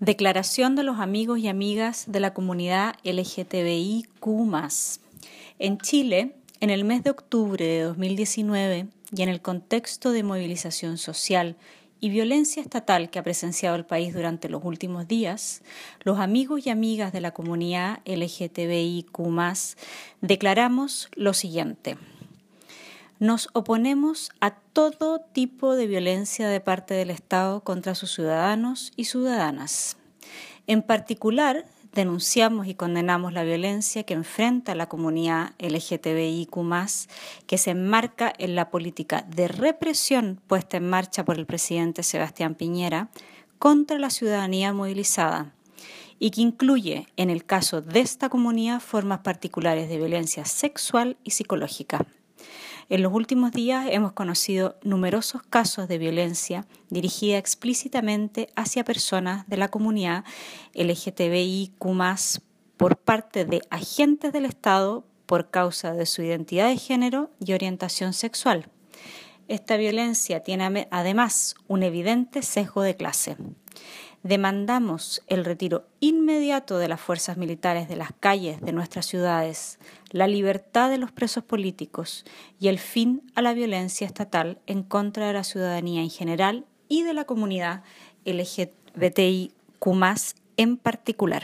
Declaración de los amigos y amigas de la comunidad LGTBIQ. En Chile, en el mes de octubre de 2019 y en el contexto de movilización social y violencia estatal que ha presenciado el país durante los últimos días, los amigos y amigas de la comunidad LGTBIQ declaramos lo siguiente. Nos oponemos a todo tipo de violencia de parte del Estado contra sus ciudadanos y ciudadanas. En particular, denunciamos y condenamos la violencia que enfrenta la comunidad LGTBIQ, que se enmarca en la política de represión puesta en marcha por el presidente Sebastián Piñera contra la ciudadanía movilizada y que incluye, en el caso de esta comunidad, formas particulares de violencia sexual y psicológica. En los últimos días hemos conocido numerosos casos de violencia dirigida explícitamente hacia personas de la comunidad LGTBIQ por parte de agentes del Estado por causa de su identidad de género y orientación sexual. Esta violencia tiene además un evidente sesgo de clase demandamos el retiro inmediato de las fuerzas militares de las calles de nuestras ciudades, la libertad de los presos políticos y el fin a la violencia estatal en contra de la ciudadanía en general y de la comunidad LGBTIQ en particular.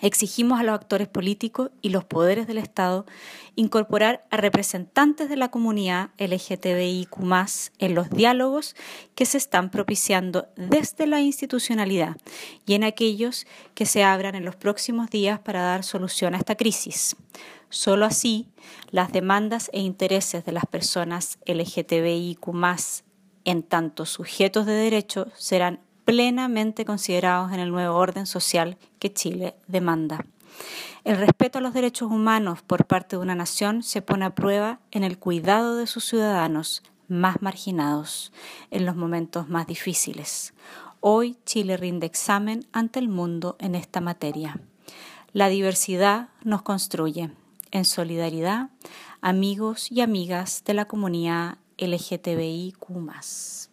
Exigimos a los actores políticos y los poderes del Estado incorporar a representantes de la comunidad LGTBIQ en los diálogos que se están propiciando desde la institucionalidad y en aquellos que se abran en los próximos días para dar solución a esta crisis. Solo así, las demandas e intereses de las personas LGTBIQ en tanto sujetos de derecho serán plenamente considerados en el nuevo orden social que Chile demanda. El respeto a los derechos humanos por parte de una nación se pone a prueba en el cuidado de sus ciudadanos más marginados en los momentos más difíciles. Hoy Chile rinde examen ante el mundo en esta materia. La diversidad nos construye. En solidaridad, amigos y amigas de la comunidad LGTBIQ.